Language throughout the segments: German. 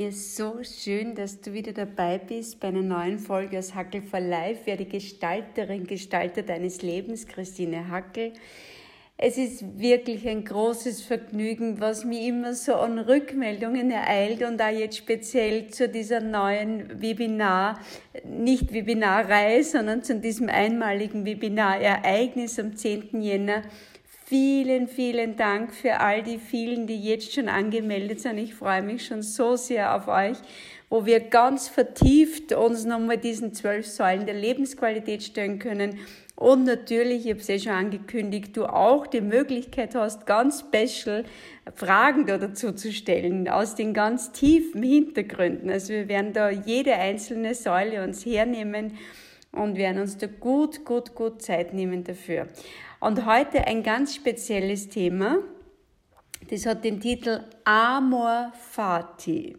Ja, so schön, dass du wieder dabei bist bei einer neuen Folge aus Hackel for Life. Wer die Gestalterin, Gestalter deines Lebens, Christine Hackel. Es ist wirklich ein großes Vergnügen, was mir immer so an Rückmeldungen ereilt und da jetzt speziell zu dieser neuen Webinar, nicht Webinarreihe, sondern zu diesem einmaligen Webinarereignis am 10. Jänner Vielen, vielen Dank für all die vielen, die jetzt schon angemeldet sind. Ich freue mich schon so sehr auf euch, wo wir ganz vertieft uns nochmal diesen zwölf Säulen der Lebensqualität stellen können. Und natürlich, ich habe es eh schon angekündigt, du auch die Möglichkeit hast, ganz special Fragen da dazu zu stellen, aus den ganz tiefen Hintergründen. Also wir werden da jede einzelne Säule uns hernehmen und werden uns da gut, gut, gut Zeit nehmen dafür. Und heute ein ganz spezielles Thema. Das hat den Titel Amor Fati.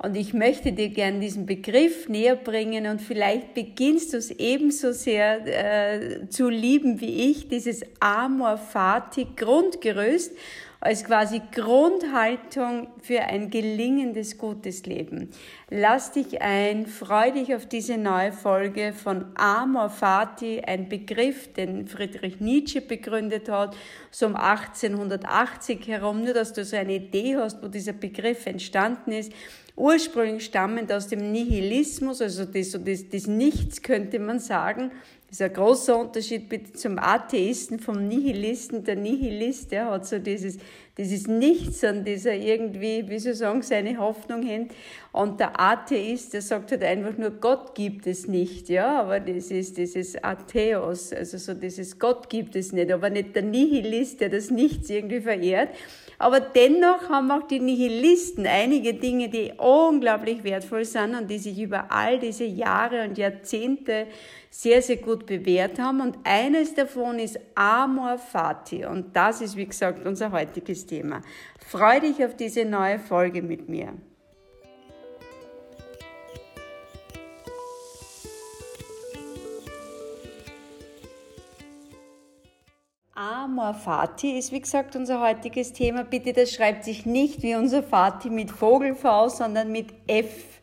Und ich möchte dir gern diesen Begriff näher bringen und vielleicht beginnst du es ebenso sehr äh, zu lieben wie ich, dieses Amor Fati Grundgerüst als quasi Grundhaltung für ein gelingendes, gutes Leben. Lass dich ein, freu dich auf diese neue Folge von Amor Fati, ein Begriff, den Friedrich Nietzsche begründet hat, so um 1880 herum, nur dass du so eine Idee hast, wo dieser Begriff entstanden ist ursprünglich stammend aus dem Nihilismus, also das, das, das Nichts könnte man sagen, das ist ein großer Unterschied zum Atheisten, vom Nihilisten. Der Nihilist, der hat so dieses, dieses Nichts, an dieser irgendwie, wie soll ich sagen, seine Hoffnung hängt. Und der Atheist, der sagt halt einfach nur, Gott gibt es nicht, ja. Aber das ist dieses Atheos, also so dieses Gott gibt es nicht. Aber nicht der Nihilist, der das Nichts irgendwie verehrt. Aber dennoch haben auch die Nihilisten einige Dinge, die unglaublich wertvoll sind und die sich über all diese Jahre und Jahrzehnte sehr, sehr gut bewährt haben. Und eines davon ist Amor Fati. Und das ist, wie gesagt, unser heutiges Thema. Freu dich auf diese neue Folge mit mir. Amor Fati ist wie gesagt unser heutiges Thema. Bitte, das schreibt sich nicht wie unser Fati mit Vogelfaust, sondern mit F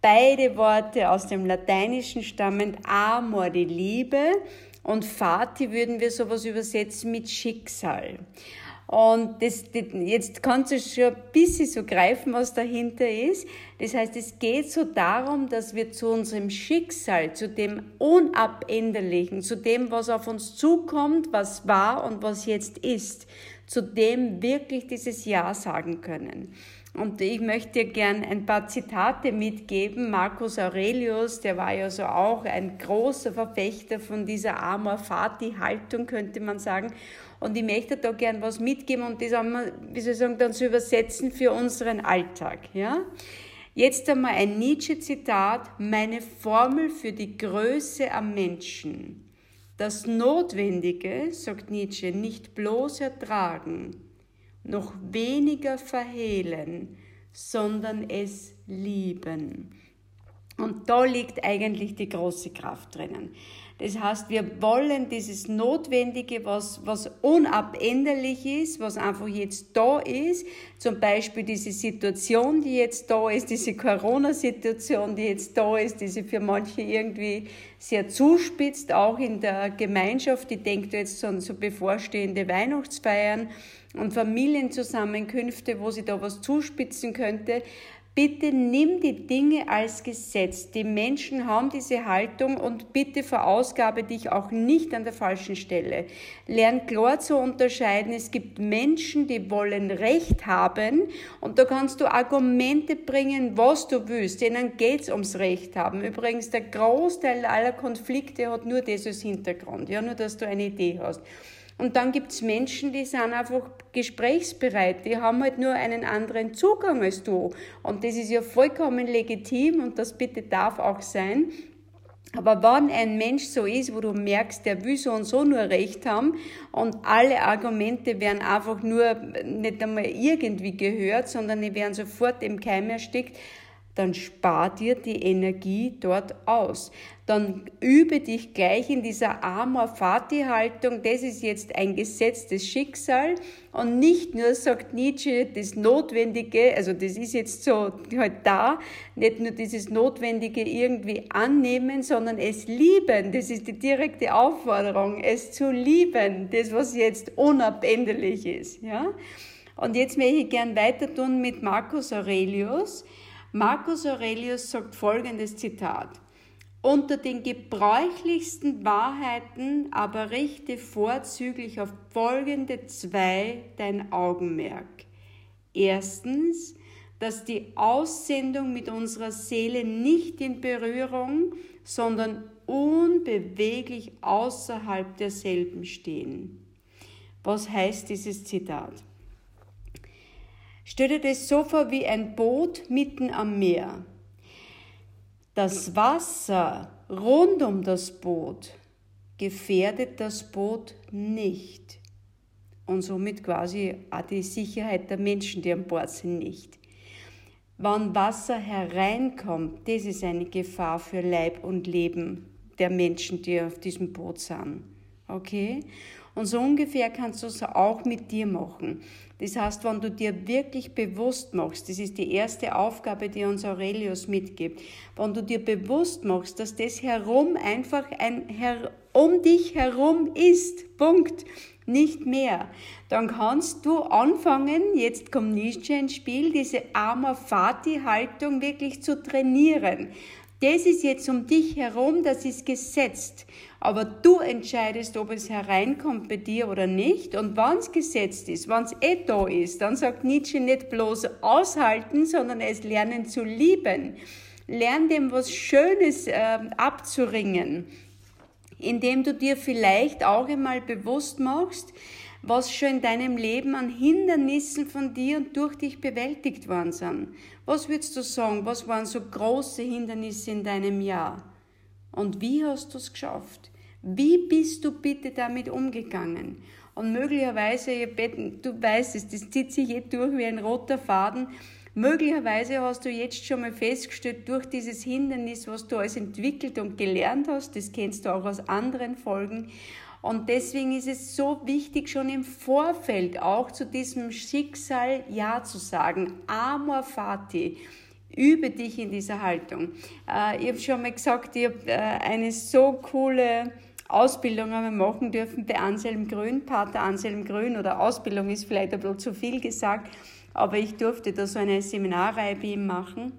beide Worte aus dem Lateinischen stammend Amor, die Liebe, und Fati würden wir sowas übersetzen mit Schicksal. Und das, jetzt kannst du schon ein bisschen so greifen, was dahinter ist. Das heißt, es geht so darum, dass wir zu unserem Schicksal, zu dem Unabänderlichen, zu dem, was auf uns zukommt, was war und was jetzt ist, zu dem wirklich dieses Ja sagen können. Und ich möchte dir gern ein paar Zitate mitgeben. Marcus Aurelius, der war ja so auch ein großer Verfechter von dieser Amor Fati Haltung, könnte man sagen. Und ich möchte da gern was mitgeben und das einmal, wie soll ich sagen, dann zu übersetzen für unseren Alltag, ja. Jetzt einmal ein Nietzsche-Zitat. Meine Formel für die Größe am Menschen. Das Notwendige, sagt Nietzsche, nicht bloß ertragen, noch weniger verhehlen, sondern es lieben. Und da liegt eigentlich die große Kraft drinnen. Das heißt, wir wollen dieses Notwendige, was, was unabänderlich ist, was einfach jetzt da ist, zum Beispiel diese Situation, die jetzt da ist, diese Corona-Situation, die jetzt da ist, die sich für manche irgendwie sehr zuspitzt, auch in der Gemeinschaft, die denkt jetzt an so bevorstehende Weihnachtsfeiern und Familienzusammenkünfte, wo sie da was zuspitzen könnte. Bitte nimm die Dinge als Gesetz. Die Menschen haben diese Haltung und bitte verausgabe dich auch nicht an der falschen Stelle. Lern klar zu unterscheiden. Es gibt Menschen, die wollen Recht haben und da kannst du Argumente bringen, was du willst. Denen geht's ums Recht haben. Übrigens, der Großteil aller Konflikte hat nur als Hintergrund. Ja, nur, dass du eine Idee hast. Und dann gibt's Menschen, die sind einfach gesprächsbereit, die haben halt nur einen anderen Zugang als du. Und das ist ja vollkommen legitim und das bitte darf auch sein. Aber wenn ein Mensch so ist, wo du merkst, der will so und so nur Recht haben und alle Argumente werden einfach nur nicht einmal irgendwie gehört, sondern die werden sofort im Keim erstickt, dann spar dir die Energie dort aus. Dann übe dich gleich in dieser Amor Fati Haltung, das ist jetzt ein gesetztes Schicksal und nicht nur, sagt Nietzsche, das Notwendige, also das ist jetzt so halt da, nicht nur dieses Notwendige irgendwie annehmen, sondern es lieben, das ist die direkte Aufforderung, es zu lieben, das was jetzt unabänderlich ist, ja. Und jetzt möchte ich gern weiter tun mit Marcus Aurelius, Marcus Aurelius sagt folgendes Zitat. Unter den gebräuchlichsten Wahrheiten aber richte vorzüglich auf folgende zwei dein Augenmerk. Erstens, dass die Aussendung mit unserer Seele nicht in Berührung, sondern unbeweglich außerhalb derselben stehen. Was heißt dieses Zitat? Stell dir das so vor wie ein Boot mitten am Meer. Das Wasser rund um das Boot gefährdet das Boot nicht. Und somit quasi auch die Sicherheit der Menschen, die an Bord sind, nicht. Wenn Wasser hereinkommt, das ist eine Gefahr für Leib und Leben der Menschen, die auf diesem Boot sind. Okay? Und so ungefähr kannst du es auch mit dir machen. Das heißt, wenn du dir wirklich bewusst machst, das ist die erste Aufgabe, die uns Aurelius mitgibt, wenn du dir bewusst machst, dass das herum einfach ein Her um dich herum ist, Punkt, nicht mehr, dann kannst du anfangen, jetzt kommt Nietzsche ins Spiel, diese Amor Fati-Haltung wirklich zu trainieren. Das ist jetzt um dich herum, das ist gesetzt. Aber du entscheidest, ob es hereinkommt bei dir oder nicht. Und wenn es gesetzt ist, wenn es eh da ist, dann sagt Nietzsche nicht bloß aushalten, sondern es lernen zu lieben. Lern dem was Schönes äh, abzuringen, indem du dir vielleicht auch einmal bewusst machst, was schon in deinem Leben an Hindernissen von dir und durch dich bewältigt worden sind. Was würdest du sagen, was waren so große Hindernisse in deinem Jahr? Und wie hast du es geschafft? Wie bist du bitte damit umgegangen? Und möglicherweise, du weißt es, das zieht sich eh durch wie ein roter Faden. Möglicherweise hast du jetzt schon mal festgestellt, durch dieses Hindernis, was du alles entwickelt und gelernt hast, das kennst du auch aus anderen Folgen, und deswegen ist es so wichtig, schon im Vorfeld auch zu diesem Schicksal Ja zu sagen. Amor Fati. Übe dich in dieser Haltung. Äh, ich habe schon mal gesagt, ich habe äh, eine so coole Ausbildung haben wir machen dürfen bei Anselm Grün, Pater Anselm Grün oder Ausbildung ist vielleicht ein bisschen zu viel gesagt, aber ich durfte da so eine Seminarreihe bei ihm machen.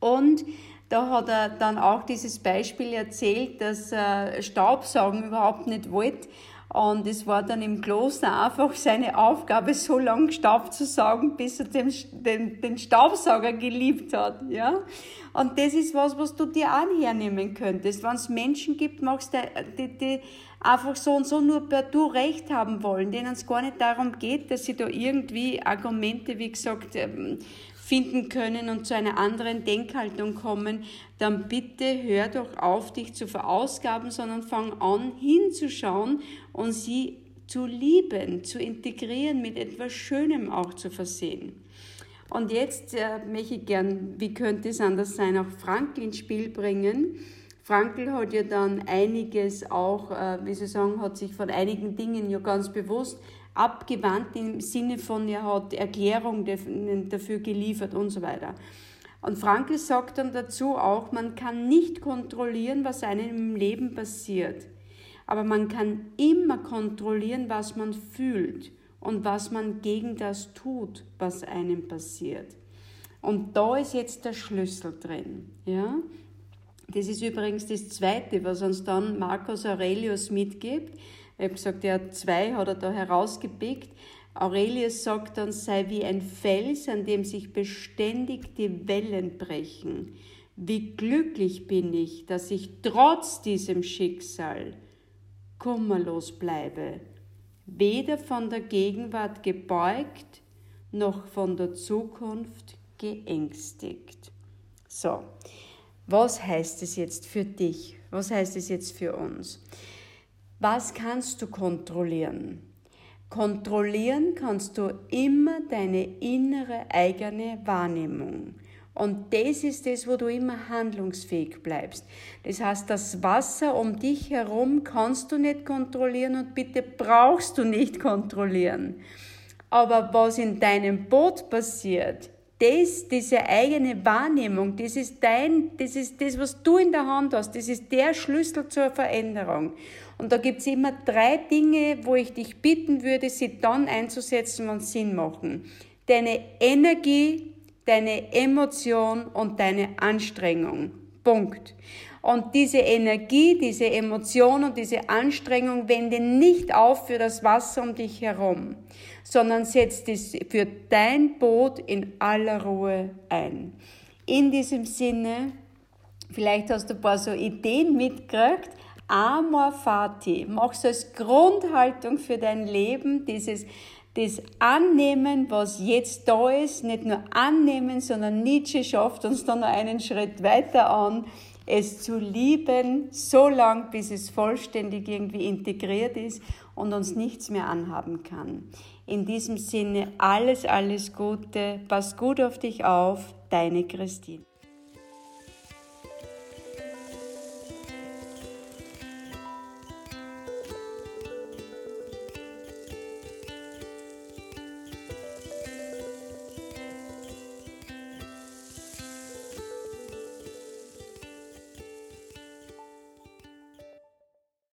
Und da hat er dann auch dieses Beispiel erzählt, dass er Staubsaugen überhaupt nicht wollte. Und es war dann im Kloster einfach seine Aufgabe, so lange Staub zu saugen, bis er den, den, den Staubsauger geliebt hat. Ja? Und das ist was, was du dir auch hernehmen könntest. Wenn es Menschen gibt, machst du, die, die einfach so und so nur per Du Recht haben wollen, denen es gar nicht darum geht, dass sie da irgendwie Argumente, wie gesagt, ähm, finden können und zu einer anderen Denkhaltung kommen, dann bitte hör doch auf, dich zu verausgaben, sondern fang an hinzuschauen und sie zu lieben, zu integrieren, mit etwas Schönem auch zu versehen. Und jetzt äh, möchte ich gern, wie könnte es anders sein, auch Frankl ins Spiel bringen. Frankl hat ja dann einiges auch, äh, wie Sie sagen, hat sich von einigen Dingen ja ganz bewusst abgewandt im Sinne von, er hat Erklärung dafür geliefert und so weiter. Und Frankl sagt dann dazu auch, man kann nicht kontrollieren, was einem im Leben passiert, aber man kann immer kontrollieren, was man fühlt und was man gegen das tut, was einem passiert. Und da ist jetzt der Schlüssel drin. Ja? Das ist übrigens das Zweite, was uns dann Marcus Aurelius mitgibt. Ich habe gesagt, er hat zwei, hat er da herausgepickt. Aurelius sagt dann, sei wie ein Fels, an dem sich beständig die Wellen brechen. Wie glücklich bin ich, dass ich trotz diesem Schicksal kummerlos bleibe, weder von der Gegenwart gebeugt, noch von der Zukunft geängstigt. So, was heißt es jetzt für dich? Was heißt es jetzt für uns? Was kannst du kontrollieren? Kontrollieren kannst du immer deine innere eigene Wahrnehmung. Und das ist das, wo du immer handlungsfähig bleibst. Das heißt, das Wasser um dich herum kannst du nicht kontrollieren und bitte brauchst du nicht kontrollieren. Aber was in deinem Boot passiert, das, diese eigene Wahrnehmung, das ist dein, das ist das, was du in der Hand hast, das ist der Schlüssel zur Veränderung. Und da gibt's immer drei Dinge, wo ich dich bitten würde, sie dann einzusetzen, wenn Sinn machen. Deine Energie, deine Emotion und deine Anstrengung. Punkt. Und diese Energie, diese Emotion und diese Anstrengung wende nicht auf für das Wasser um dich herum, sondern setz es für dein Boot in aller Ruhe ein. In diesem Sinne, vielleicht hast du ein paar so Ideen mitgekriegt, Amor Fati, mach's als Grundhaltung für dein Leben, dieses das Annehmen, was jetzt da ist, nicht nur annehmen, sondern Nietzsche schafft uns dann noch einen Schritt weiter an, es zu lieben, so lang, bis es vollständig irgendwie integriert ist und uns nichts mehr anhaben kann. In diesem Sinne alles, alles Gute, pass gut auf dich auf, deine Christine.